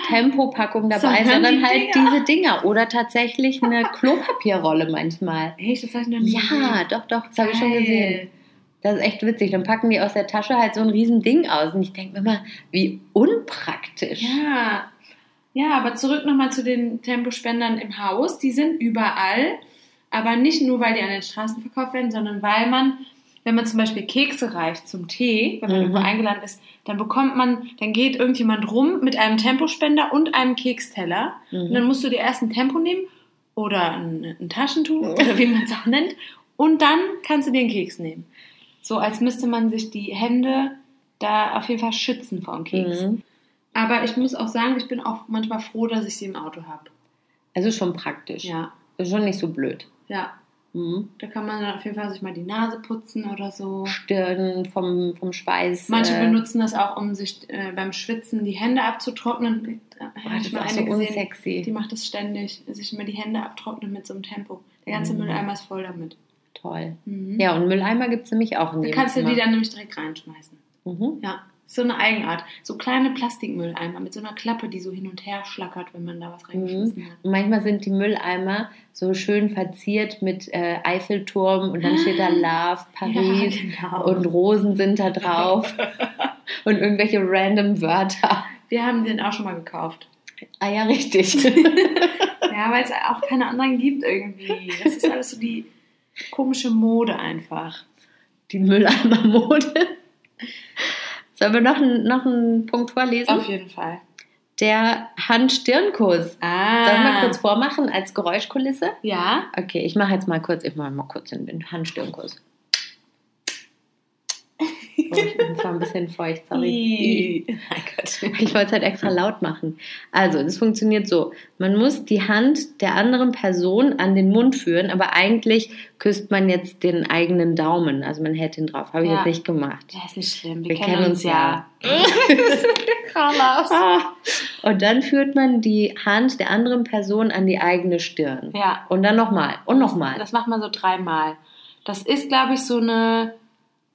Tempopackung dabei, Sondern sondern die halt Dinger. diese Dinger oder tatsächlich eine [LAUGHS] Klopapierrolle manchmal. Echt, das habe ich noch nie Ja, doch, doch, das habe ich schon gesehen. Das ist echt witzig. Dann packen die aus der Tasche halt so ein riesen Ding aus. Und ich denke mir immer, wie unpraktisch. Ja. Ja, aber zurück nochmal zu den Tempospendern im Haus. Die sind überall, aber nicht nur, weil die an den Straßen verkauft werden, sondern weil man, wenn man zum Beispiel Kekse reicht zum Tee, wenn man Mhm. irgendwo eingeladen ist, dann bekommt man, dann geht irgendjemand rum mit einem Tempospender und einem Keksteller. Und Mhm. dann musst du dir erst ein Tempo nehmen oder ein, ein Taschentuch oder wie man es auch nennt. Und dann kannst du dir einen Keks nehmen. So als müsste man sich die Hände da auf jeden Fall schützen vor dem Keks. Mhm. Aber ich muss auch sagen, ich bin auch manchmal froh, dass ich sie im Auto habe. Also schon praktisch. Ja, Ist schon nicht so blöd. ja. Mhm. Da kann man dann auf jeden Fall sich mal die Nase putzen oder so. Stirn vom, vom Schweiß. Manche äh, benutzen das auch, um sich äh, beim Schwitzen die Hände abzutrocknen. Da boah, habe das ich ist mal eine so gesehen, unsexy. die macht das ständig, sich immer die Hände abtrocknen mit so einem Tempo. Der ganze Mhm. Mülleimer ist voll damit. Toll. Mhm. Ja, und Mülleimer gibt es nämlich auch in Da jedem kannst du Zimmer. die dann nämlich direkt reinschmeißen. Mhm. Ja, so eine Eigenart. So kleine Plastikmülleimer mit so einer Klappe, die so hin und her schlackert, wenn man da was reingeschmissen hat. Und manchmal sind die Mülleimer so schön verziert mit äh, Eiffelturm und dann steht da [GASPS] Love, Paris Ja, genau. und Rosen sind da drauf [LAUGHS] und irgendwelche random Wörter. Wir haben den auch schon mal gekauft. Ah ja, richtig. [LAUGHS] Ja, [LAUGHS] weil es auch keine anderen gibt irgendwie. Das ist alles so die komische Mode einfach. die Mülleimer-Mode. Sollen wir noch, einen- noch einen Punkt vorlesen? Auf jeden Fall. Der Hand-Stirn-Kuss. Ah. Sollen wir kurz vormachen als Geräuschkulisse? Ja. Okay, ich mache jetzt mal kurz, ich mache mal kurz den, den Hand-Stirn-Kuss. Ich bin zwar ein bisschen feucht, sorry. [LAUGHS] Ich wollte es halt extra laut machen. Also, das funktioniert so. Man muss die Hand der anderen Person an den Mund führen, aber eigentlich küsst man jetzt den eigenen Daumen. Also man hält ihn drauf. Habe ich Ja. jetzt nicht gemacht. Ja, ist nicht schlimm. Wir, Wir kennen, kennen uns uns ja. [LAUGHS] Ah. Und dann führt man die Hand der anderen Person an die eigene Stirn. Ja. Und dann nochmal und nochmal. Das macht man so dreimal. Das ist, glaube ich, so eine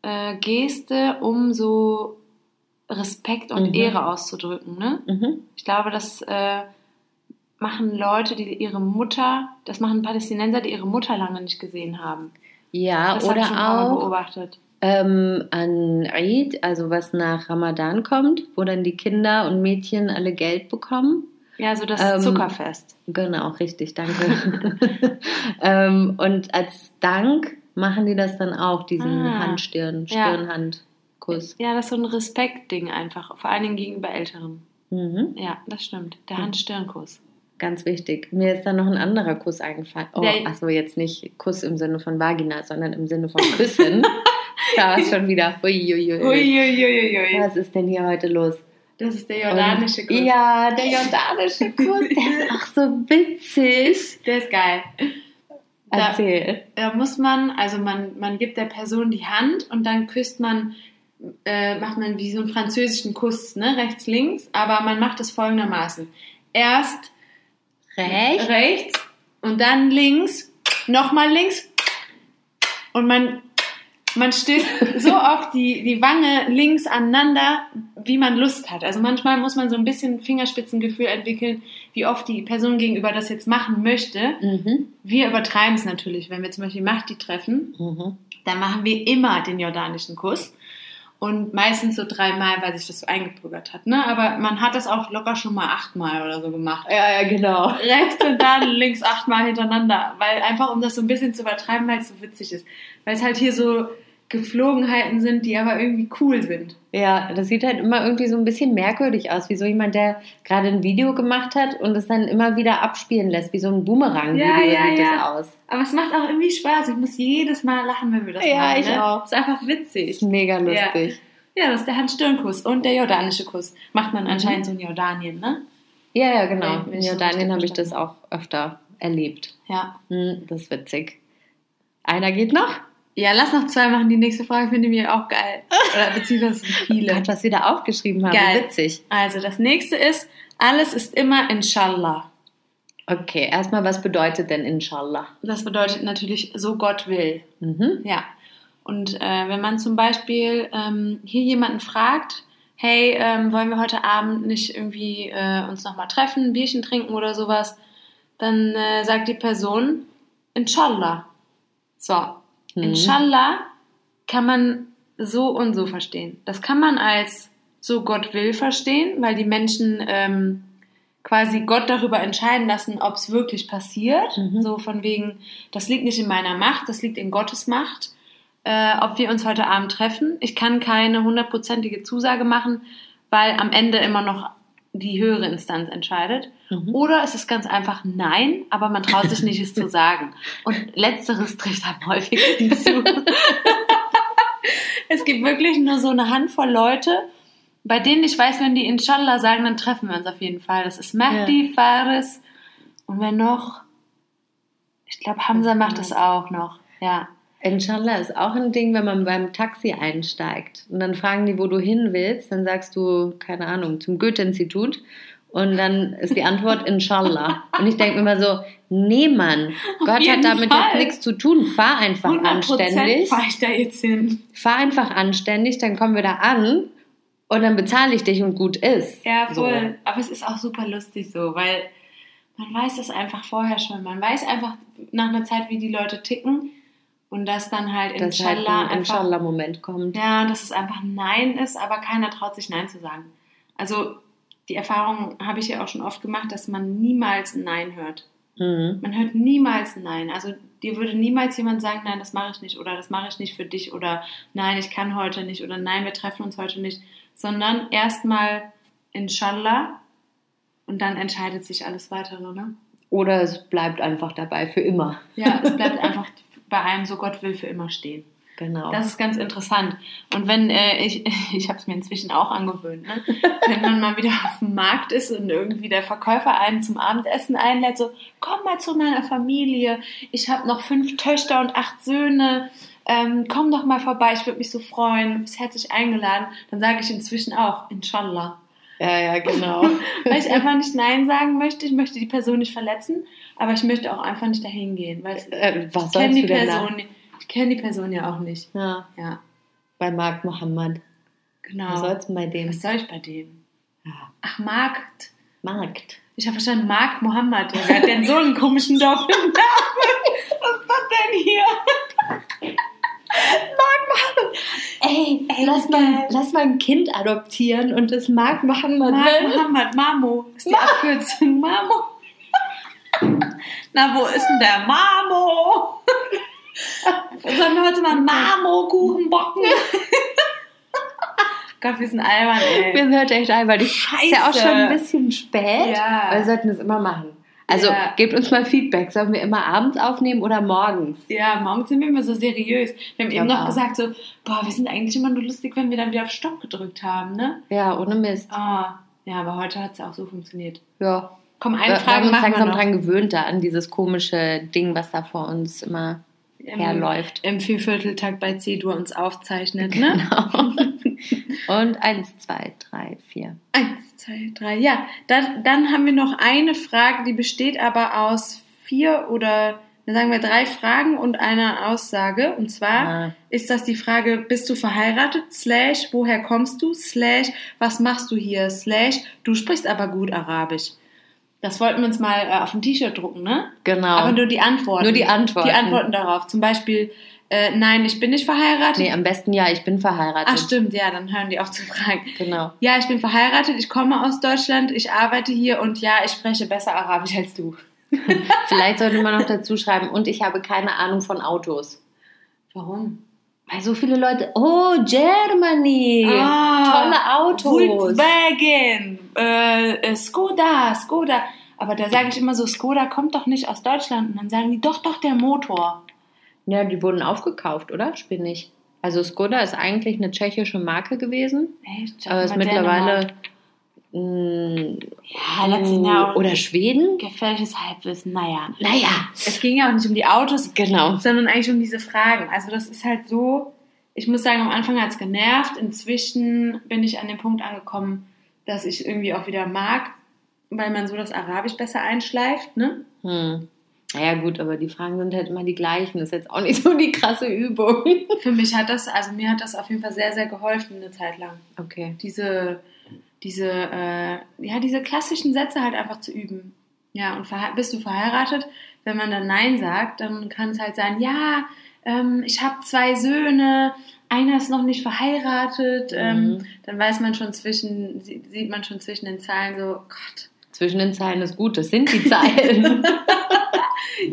äh, Geste, um so Respekt und Mhm. Ehre auszudrücken. Ne? Mhm. Ich glaube, das äh, machen Leute, die ihre Mutter, das machen Palästinenser, die ihre Mutter lange nicht gesehen haben. Ja, Das oder auch beobachtet. ähm, an Eid, also was nach Ramadan kommt, wo dann die Kinder und Mädchen alle Geld bekommen. Ja, so das Ähm, Zuckerfest. Genau, richtig, danke. [LAUGHS] ähm, und als Dank machen die das dann auch, diesen Ah, Handstirn, ja. Stirn-Hand-Kuss. Ja, das ist so ein Respektding einfach, vor allen Dingen gegenüber Älteren. Mhm. Ja, das stimmt. Der Mhm. Hand-Stirn-Kuss. Ganz wichtig. Mir ist dann noch ein anderer Kuss eingefallen. Oh, achso, jetzt nicht Kuss im Sinne von Vagina, sondern im Sinne von Küssen. [LAUGHS] da ist schon wieder. Uiuiui. Uiuiuiui. Was ist denn hier heute los? Das ist der jordanische Kuss. Ja, der jordanische Kuss, der ist auch so witzig. Der ist geil. Da- Erzähl. Da muss man, also man, man gibt der Person die Hand und dann küsst man, äh, macht man wie so einen französischen Kuss, ne, rechts, links, aber man macht es folgendermaßen. Erst Recht? rechts und dann links, nochmal links und man man stößt so [LAUGHS] oft die, die Wange links aneinander, wie man Lust hat. Also manchmal muss man so ein bisschen Fingerspitzengefühl entwickeln, wie oft die Person gegenüber das jetzt machen möchte. Mhm. Wir übertreiben es natürlich. Wenn wir zum Beispiel Mahdi treffen, Mhm. dann machen wir immer den jordanischen Kuss. Und meistens so dreimal, weil sich das so eingebürgert hat. Ne? Aber man hat das auch locker schon mal achtmal oder so gemacht. Ja, ja, genau. Rechts und dann [LAUGHS] links achtmal hintereinander. Weil einfach, um das so ein bisschen zu übertreiben, weil es so witzig ist. Weil es halt hier so Geflogenheiten sind, die aber irgendwie cool sind. Ja, das sieht halt immer irgendwie so ein bisschen merkwürdig aus, wie so jemand, der gerade ein Video gemacht hat und es dann immer wieder abspielen lässt, wie so ein Boomerang-Video Ja, ja, sieht ja. das aus. Aber es macht auch irgendwie Spaß. Ich muss jedes Mal lachen, wenn wir das Ja, machen. ich ne? auch. Ist einfach witzig. ist mega lustig. Ja, das ist der Hand-Stirn-Kuss und der jordanische Kuss. Macht man anscheinend so in Jordanien, ne? Ja, ja, genau. Ja, In Jordanien habe ich das auch öfter erlebt. Ja. Hm, das ist witzig. Einer geht noch? Ja, lass noch zwei machen. Die nächste Frage finde ich mir auch geil. Oder beziehungsweise viele. Gott, was wir da aufgeschrieben haben. Geil. Witzig. Also, das nächste ist, alles ist immer Inshallah. Okay, erstmal, was bedeutet denn Inshallah? Das bedeutet natürlich, so Gott will. Mhm. Ja. Und äh, wenn man zum Beispiel ähm, hier jemanden fragt, hey, ähm, wollen wir heute Abend nicht irgendwie äh, uns nochmal treffen, ein Bierchen trinken oder sowas, dann äh, sagt die Person, Inshallah. So, Mhm. Inshallah kann man so und so verstehen. Das kann man als so Gott will verstehen, weil die Menschen ähm, quasi Gott darüber entscheiden lassen, ob es wirklich passiert. Mhm. So von wegen, das liegt nicht in meiner Macht, das liegt in Gottes Macht. Äh, ob wir uns heute Abend treffen. Ich kann keine hundertprozentige Zusage machen, weil am Ende immer noch die höhere Instanz entscheidet. Mhm. Oder es ist ganz einfach Nein, aber man traut sich nicht, es zu [LAUGHS] sagen. Und letzteres trifft am häufigsten [LAUGHS] zu. es gibt wirklich nur so eine Handvoll Leute, bei denen ich weiß, wenn die Inshallah sagen, dann treffen wir uns auf jeden Fall. Das ist Mahdi, Faris und wer noch? Ich glaube, Hamza macht das auch noch. Ja. Inshallah ist auch ein Ding, wenn man beim Taxi einsteigt und dann fragen die, wo du hin willst, dann sagst du, keine Ahnung, zum Goethe-Institut und dann ist die Antwort Inshallah. Und ich denke mir immer so, nee Mann, Gott hat damit Fall. jetzt nichts zu tun, fahr einfach 100% anständig, fahre ich da jetzt hin. fahr einfach anständig, dann kommen wir da an und dann bezahle ich dich und gut ist. Ja, So. voll. Aber es ist auch super lustig so, weil man weiß das einfach vorher schon. Man weiß einfach nach einer Zeit, wie die Leute ticken und dass dann halt halt Inshallah ein einfach Inshallah-Moment kommt. Ja, dass es einfach Nein ist, aber keiner traut sich Nein zu sagen. Also die Erfahrung habe ich ja auch schon oft gemacht, dass man niemals ein Nein hört. Mhm. Man hört niemals ein Nein. Also dir würde niemals jemand sagen, nein, das mache ich nicht oder das mache ich nicht für dich oder nein, ich kann heute nicht oder nein, wir treffen uns heute nicht, sondern erstmal Inshallah und dann entscheidet sich alles weitere, ne? Oder es bleibt einfach dabei für immer. Ja, es bleibt einfach bei einem, so Gott will, für immer stehen. Genau. Das ist ganz interessant. Und wenn äh, ich, [LAUGHS] ich habe es mir inzwischen auch angewöhnt, ne? wenn man mal wieder auf dem Markt ist und irgendwie der Verkäufer einen zum Abendessen einlädt, so komm mal zu meiner Familie. Ich habe noch fünf Töchter und acht Söhne. Ähm, komm doch mal vorbei, ich würde mich so freuen. Du bist herzlich eingeladen. Dann sage ich inzwischen auch, Inshallah. Ja, ja, genau. [LAUGHS] Weil ich einfach nicht Nein sagen möchte. Ich möchte die Person nicht verletzen, aber ich möchte auch einfach nicht dahin gehen, weil ich äh, was kenne sollst die Person, ich kenne die Person ja auch nicht. Ja, Ja, bei Marc Mohammed. genau. Was soll's bei dem? Was soll ich bei dem? Ja. Ach, Markt. Markt. Ich habe verstanden, Mark Mohammed. Der hat denn so einen komischen Doppelnamen. [LAUGHS] Was ist das denn hier? [LAUGHS] Ey, Ey, lass, mal, lass mal ein Kind adoptieren und das Marc Mohammed Mark nennen. Mohammed, Mamo. Ist die Abkürzung Mamo? Na, wo ist denn der Mamo? Sollen wir heute mal Mamo-Kuchen backen? Gott, wir sind albern, ey. Wir sind heute echt albern. Ich ist ja auch Scheiße. schon ein bisschen spät. Ja. Aber wir sollten das immer machen. Also Ja. gebt uns mal Feedback. Sollen wir immer abends aufnehmen oder morgens? Ja, morgens sind wir immer so seriös. Wir haben Ich eben noch auch. gesagt so, boah, wir sind eigentlich immer nur lustig, wenn wir dann wieder auf Stopp gedrückt haben, ne? Ja, ohne Mist. Ah, ja, aber heute hat es ja auch so funktioniert. Ja. Komm, Wir, eine wir Frage haben uns wir langsam dran gewöhnt da an dieses komische Ding, was da vor uns immer Im, herläuft. Im Viervierteltag bei C-Dur uns aufzeichnet, ne? Genau. [LAUGHS] Und eins, zwei, drei, vier. Eins, zwei, drei. Ja, dann, dann haben wir noch eine Frage, die besteht aber aus vier oder sagen wir drei Fragen und eine Aussage. Und zwar Ah. ist das die Frage, bist du verheiratet? Slash, woher kommst du? Slash, was machst du hier? Slash, du sprichst aber gut Arabisch. Das wollten wir uns mal äh, auf ein T-Shirt drucken, ne? Genau. Aber nur die Antworten. Nur die Antworten. Die Antworten darauf. Zum Beispiel, äh, nein, ich bin nicht verheiratet. nee, am besten ja, ich bin verheiratet. Ach stimmt, ja, dann hören die auf zu fragen. Genau. Ja, ich bin verheiratet, ich komme aus Deutschland, ich arbeite hier und ja, ich spreche besser Arabisch als du. Vielleicht sollte man noch [LAUGHS] dazu schreiben, und ich habe keine Ahnung von Autos. Warum? Weil so viele Leute, oh, Germany, Ah, tolle Autos. Volkswagen, äh, äh, Skoda, Skoda. Aber da sage ich immer so, Skoda kommt doch nicht aus Deutschland. Und dann sagen die, doch, doch, der Motor. Ja, die wurden aufgekauft, oder? Spinne ich. Also Skoda ist eigentlich eine tschechische Marke gewesen, Echt? aber ist mittlerweile Dänemark. Ja, letzten Jahr. oder Schweden. Gefährliches Halbwissen, naja. Naja, Es ging ja auch nicht um die Autos, genau. sondern eigentlich um diese Fragen. Also das ist halt so, ich muss sagen, am Anfang hat es genervt. Inzwischen bin ich an den Punkt angekommen, dass ich irgendwie auch wieder mag, weil man so das Arabisch besser einschleift, ne? Hm. Naja, gut, aber die Fragen sind halt immer die gleichen. Ist jetzt auch nicht so die krasse Übung. Für mich hat das, also mir hat das auf jeden Fall sehr, sehr geholfen eine Zeit lang. Okay. Diese, diese, äh, ja, diese klassischen Sätze halt einfach zu üben. Ja, und bist du verheiratet? Wenn man dann Nein sagt, dann kann es halt sein, ja, ähm, ich habe zwei Söhne, einer ist noch nicht verheiratet. Ähm, Mhm. dann weiß man schon zwischen, sie- sieht man schon zwischen den Zeilen so, Gott. Zwischen den Zeilen ist gut, das sind die Zeilen. [LAUGHS]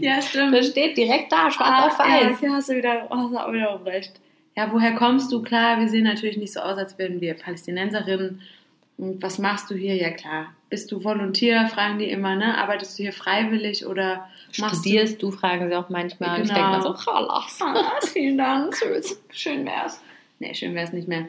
Ja, stimmt. das steht direkt da, schwarz auf Ah, Ja, weiß. okay, hast du wieder, hast du auch wieder recht. Ja, woher kommst du? Klar, wir sehen natürlich nicht so aus, als wären wir Palästinenserinnen. Und was machst du hier? Ja, klar. Bist du Volontier? Fragen die immer, ne? Arbeitest du hier freiwillig oder machst Studierst du, fragen sie auch manchmal. Ich Genau. denke mal so, Chalas. du. Vielen Dank. Schön wär's. Nee, schön wär's nicht mehr.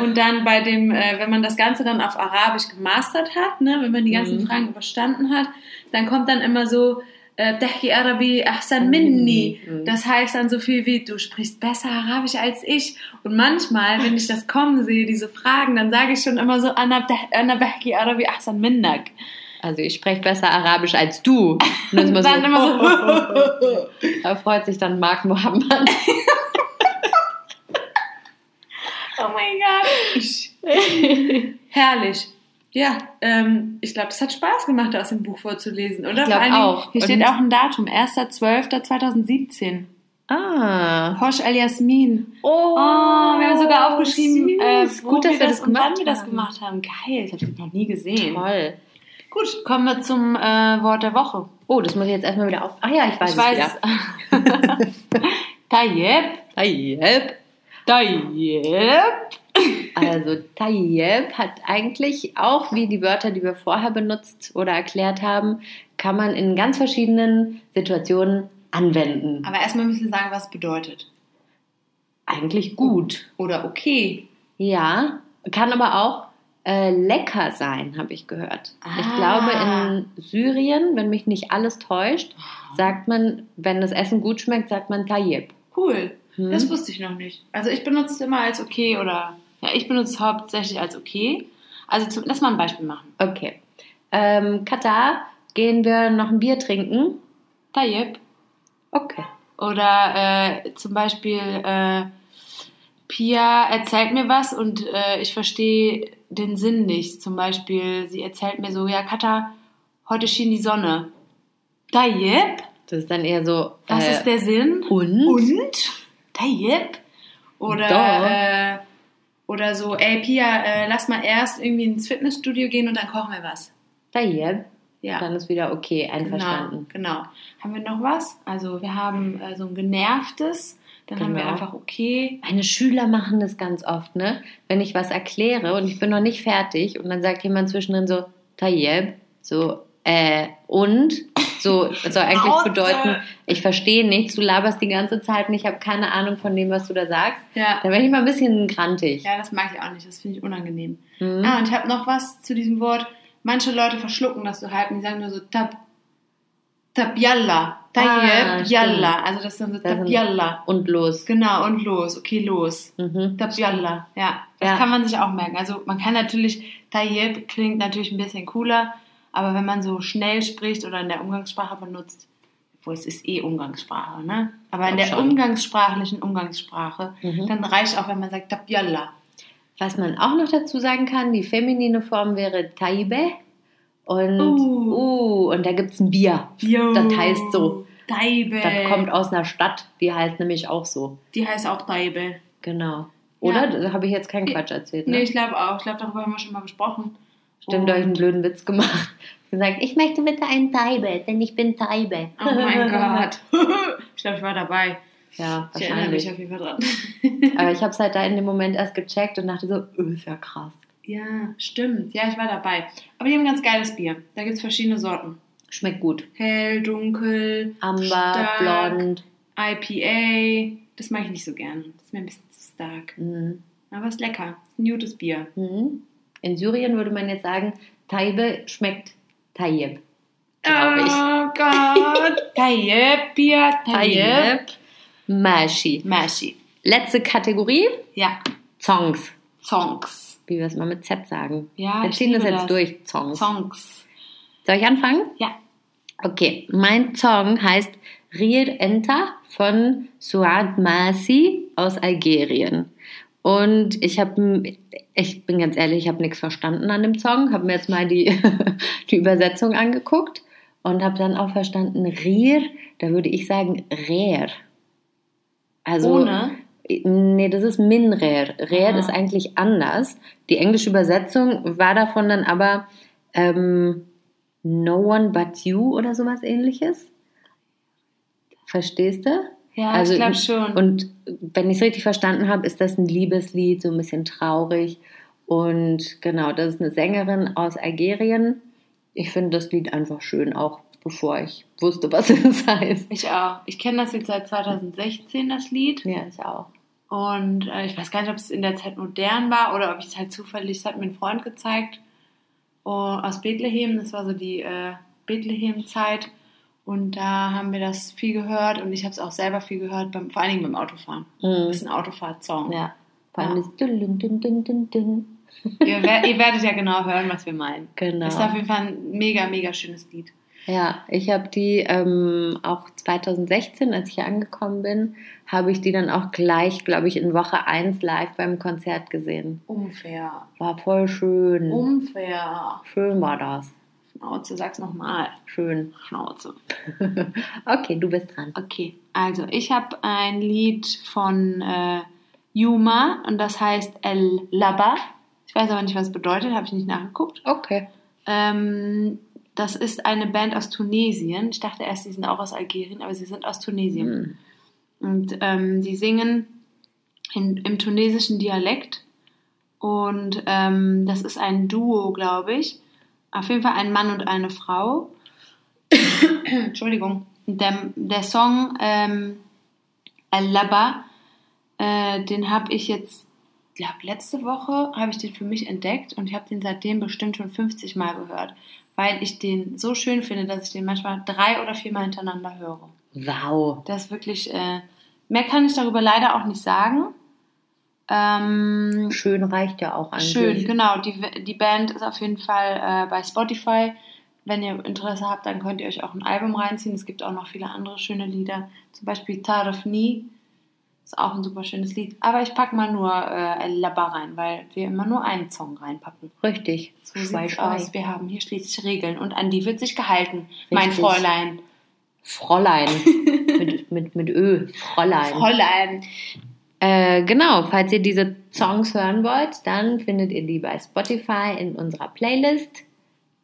Und dann bei dem, äh, wenn man das Ganze dann auf Arabisch gemastert hat, ne, wenn man die ganzen Mhm. Fragen überstanden hat, dann kommt dann immer so, Arabi ahsan minni. Mhm. Das heißt dann so viel wie, du sprichst besser Arabisch als ich. Und manchmal, wenn ich das kommen sehe, diese Fragen, dann sage ich schon immer so, Anna Behki Arabi ahsan minnak. Also ich spreche besser Arabisch als du. Und dann, immer [LAUGHS] Dann immer so. [LAUGHS] da freut sich dann Mark Mohammed. [LAUGHS] Oh mein Gott. Herrlich. Ja, ähm, ich glaube, es hat Spaß gemacht, aus dem Buch vorzulesen, oder? Ich glaub Vor allen Dingen, auch. Hier steht auch ein Datum, 1.12.2017. Ah. Hosh El Yasmin. Oh, Oh, wir haben sogar aufgeschrieben, äh, gut, dass wir das wann gemacht wir das gemacht haben. Geil, das habe ich noch nie gesehen. Toll. Gut, kommen wir zum äh, Wort der Woche. Oh, das muss ich jetzt erstmal wieder auf. Ach ja, ich weiß, ich weiß es [LAUGHS] es. wieder. Tayyip. Tayyip. Tayyip. Also Tayyip hat eigentlich auch wie die Wörter, die wir vorher benutzt oder erklärt haben, kann man in ganz verschiedenen Situationen anwenden. Aber erstmal müssen wir sagen, was es bedeutet. Eigentlich gut. Oder okay. Ja, kann aber auch äh, lecker sein, habe ich gehört. Ich Ah. glaube, in Syrien, wenn mich nicht alles täuscht, sagt man, wenn das Essen gut schmeckt, sagt man Tayyip. Cool. Hm? Das wusste ich noch nicht. Also ich benutze es immer als okay oder ja, ich benutze es hauptsächlich als okay. Also zum, lass mal ein Beispiel machen. Okay. Ähm, Katar, gehen wir noch ein Bier trinken? Tayyip. Okay. Oder äh, zum Beispiel äh, Pia erzählt mir was und äh, ich verstehe den Sinn nicht. Zum Beispiel, sie erzählt mir so, ja Katha, heute schien die Sonne. Tayyip? Das ist dann eher so. Das äh, ist der Sinn. und? Und? Tayyip? Oder, äh, oder so, ey Pia, äh, lass mal erst irgendwie ins Fitnessstudio gehen und dann kochen wir was. Tayyip. Ja, Dann ist wieder okay, einverstanden. genau, genau. Haben wir noch was? Also wir haben äh, so ein genervtes, dann haben wir Genau. einfach okay. Meine Schüler machen das ganz oft, ne? Wenn ich was erkläre und ich bin noch nicht fertig und dann sagt jemand zwischendrin so, Tayyip, so, äh, und? So, das soll eigentlich bedeuten, ich verstehe nichts, du laberst die ganze Zeit und ich habe keine Ahnung von dem, was du da sagst. Ja. Dann werde ich mal ein bisschen grantig. ja, das mag ich auch nicht, das finde ich unangenehm. Mhm. Ah, und ich habe noch was zu diesem Wort. Manche Leute verschlucken das so halb und die sagen nur so tab, tab yalla, Ah, yalla. Also das ist dann so Das tab sind- yalla. Und los. Genau, und los, okay, los. Mhm. Tab yalla, ja. Das Ja. kann man sich auch merken. Also man kann natürlich, tayyib klingt natürlich ein bisschen cooler, aber wenn man so schnell spricht oder in der Umgangssprache benutzt, wo es ist eh Umgangssprache, ne? Aber in der schon. umgangssprachlichen Umgangssprache, Mhm. dann reicht auch, wenn man sagt Tapjalla. Was man auch noch dazu sagen kann, die feminine Form wäre Taibe. Und, Uh. uh, und da gibt es ein Bier. Jo. Das heißt so. Taibe. Das kommt aus einer Stadt, die heißt nämlich auch so. Die heißt auch Taibe. Genau. Oder? Ja. Da habe ich jetzt keinen Quatsch erzählt. Ne? Nee, ich glaube auch. Ich glaube, darüber haben wir schon mal gesprochen. Stimmt, da habe ich einen blöden Witz gemacht. [LAUGHS] gesagt, ich möchte bitte einen Taibe, denn ich bin Taibe. Oh mein [LAUGHS] Gott. [LAUGHS] ich glaube, ich war dabei. Ja, Ich erinnere mich wahrscheinlich. auf jeden Fall dran. Aber ich habe es halt da in dem Moment erst gecheckt und dachte so, öh, ist ja krass. ja, stimmt. Ja, ich war dabei. Aber die haben ein ganz geiles Bier. Da gibt es verschiedene Sorten. Schmeckt gut. Hell, dunkel, Amber, stark, blond. IPA. Das mag ich nicht so gern. Das ist mir ein bisschen zu stark. Mhm. Aber ist lecker. Ist ein gutes Bier. Mhm. In Syrien würde man jetzt sagen, Taibe schmeckt Tayyib. Oh Gott. Tayyip, Bier, Tayyip. Mashi. Mashi. Letzte Kategorie, Ja. Songs. Songs. Wie wir es mal mit Z sagen. Ja, wir ziehen das jetzt das. durch, Songs. Songs. Soll ich anfangen? Ja. Okay, mein Song heißt Rir Enta von Suad Masi aus Algerien. Und ich habe, ich bin ganz ehrlich, ich habe nichts verstanden an dem Song, habe mir jetzt mal die, [LAUGHS] die Übersetzung angeguckt und habe dann auch verstanden, Rir, da würde ich sagen Rer. Also, Ohne? Nee, das ist Minrer. Rer Ah. ist eigentlich anders. Die englische Übersetzung war davon dann aber ähm, No One But You oder sowas ähnliches. Verstehst du? Ja, ich glaube schon. Also, Und wenn ich es richtig verstanden habe, ist das ein Liebeslied, so ein bisschen traurig. Und genau, das ist eine Sängerin aus Algerien. Ich finde das Lied einfach schön, auch bevor ich wusste, was [LAUGHS] es heißt. ich auch. Ich kenne das jetzt seit 2016, das Lied. Ja, ich auch. Und äh, ich weiß gar nicht, ob es in der Zeit modern war oder ob ich es halt zufällig, das hat mir ein Freund gezeigt oh, aus Bethlehem. Das war so die äh, Bethlehem-Zeit. Und da haben wir das viel gehört und ich habe es auch selber viel gehört, beim, vor allen Dingen beim Autofahren. Mhm. Das ist ein Autofahrt-Song. Ja. Vor allem Ja. das dün, dün, dün, dün, dün. Ihr, wer, ihr werdet ja genau hören, was wir meinen. Genau. Das ist auf jeden Fall ein mega, mega schönes Lied. Ja, ich habe die ähm, auch 2016, als ich hier angekommen bin, habe ich die dann auch gleich, glaube ich, in Woche 1 live beim Konzert gesehen. Unfair. War voll schön. Unfair. Schön war das. Schnauze, sag's nochmal. Schön. Schnauze. [LAUGHS] okay, du bist dran. Okay, also ich habe ein Lied von äh, Yuma und das heißt El Laba. Ich weiß aber nicht, was es bedeutet, habe ich nicht nachgeguckt. Okay. Ähm, das ist eine Band aus Tunesien. Ich dachte erst, sie sind auch aus Algerien, aber sie sind aus Tunesien. Hm. Und ähm, die singen in, im tunesischen Dialekt. Und ähm, das ist ein Duo, glaube ich. Auf jeden Fall ein Mann und eine Frau. [COUGHS] Entschuldigung. Der, der Song ähm, Al-Laba, äh, den habe ich jetzt, glaube letzte Woche habe ich den für mich entdeckt und ich habe den seitdem bestimmt schon 50 Mal gehört, weil ich den so schön finde, dass ich den manchmal drei oder viermal hintereinander höre. Wow. Das ist wirklich, äh, mehr kann ich darüber leider auch nicht sagen. Ähm, Schön reicht ja auch eigentlich. schön, genau. Die, die Band ist auf jeden Fall äh, bei Spotify. Wenn ihr Interesse habt, dann könnt ihr euch auch ein Album reinziehen. Es gibt auch noch viele andere schöne Lieder. Zum Beispiel Tarif Ni ist auch ein super schönes Lied. Aber ich packe mal nur äh, El Laba rein, weil wir immer nur einen Song reinpacken. Richtig. So sieht's schwei. aus. Wir haben hier schließlich Regeln und an die wird sich gehalten, mein Richtig. Fräulein. Fräulein. [LAUGHS] mit, mit, mit Ö. Fräulein. Fräulein. Äh, genau, falls ihr diese Songs hören wollt, dann findet ihr die bei Spotify in unserer Playlist.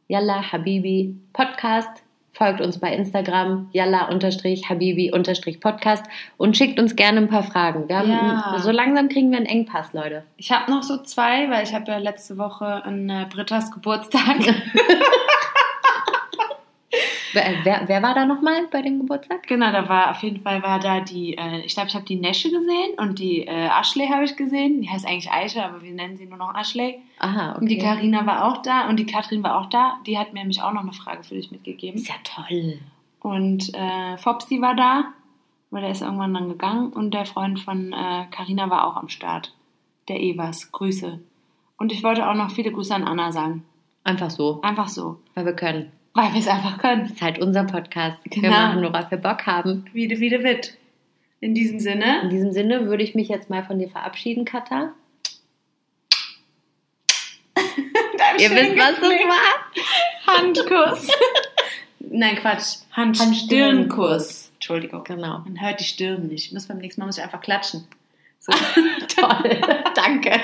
Yalla Habibi Podcast. Folgt uns bei Instagram, yalla-habibi-podcast und schickt uns gerne ein paar Fragen. Haben, Ja. So langsam kriegen wir einen Engpass, Leute. Ich habe noch so zwei, weil ich habe ja letzte Woche an äh, Brittas Geburtstag. [LAUGHS] [LAUGHS] Wer, wer, war da nochmal bei dem Geburtstag? genau, da war auf jeden Fall war da die, äh, ich glaube, ich habe die Nesche gesehen und die äh, Ashley habe ich gesehen. Die heißt eigentlich Aisha, aber wir nennen sie nur noch Ashley. Aha, Und die okay. Karina war auch da und die Katrin war auch da. Die hat mir nämlich auch noch eine Frage für dich mitgegeben. Ist ja toll. Und äh, Fopsi war da, weil der ist irgendwann dann gegangen. Und der Freund von äh, Carina war auch am Start. Der Evers. Grüße. Und ich wollte auch noch viele Grüße an Anna sagen. Einfach so, Einfach so. weil wir können. Weil wir es einfach können. Das ist halt unser Podcast. Wir Genau. machen nur, was wir Bock haben. Wie de, wie de Witt. In diesem Sinne. In diesem Sinne würde ich mich jetzt mal von dir verabschieden, Katha. [LAUGHS] Ihr wisst, was das war? Handkuss. [LAUGHS] Nein, Quatsch. Handstirnkuss. Entschuldigung. Genau. Man hört die Stirn nicht. Muss beim nächsten Mal muss ich einfach klatschen. So. [LAUGHS] Toll. Danke.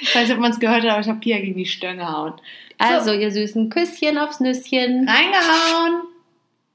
Ich weiß nicht, ob man es gehört hat, aber ich habe Pia gegen die Stirn gehauen. Also, ihr süßen Küsschen aufs Nüsschen. Reingehauen!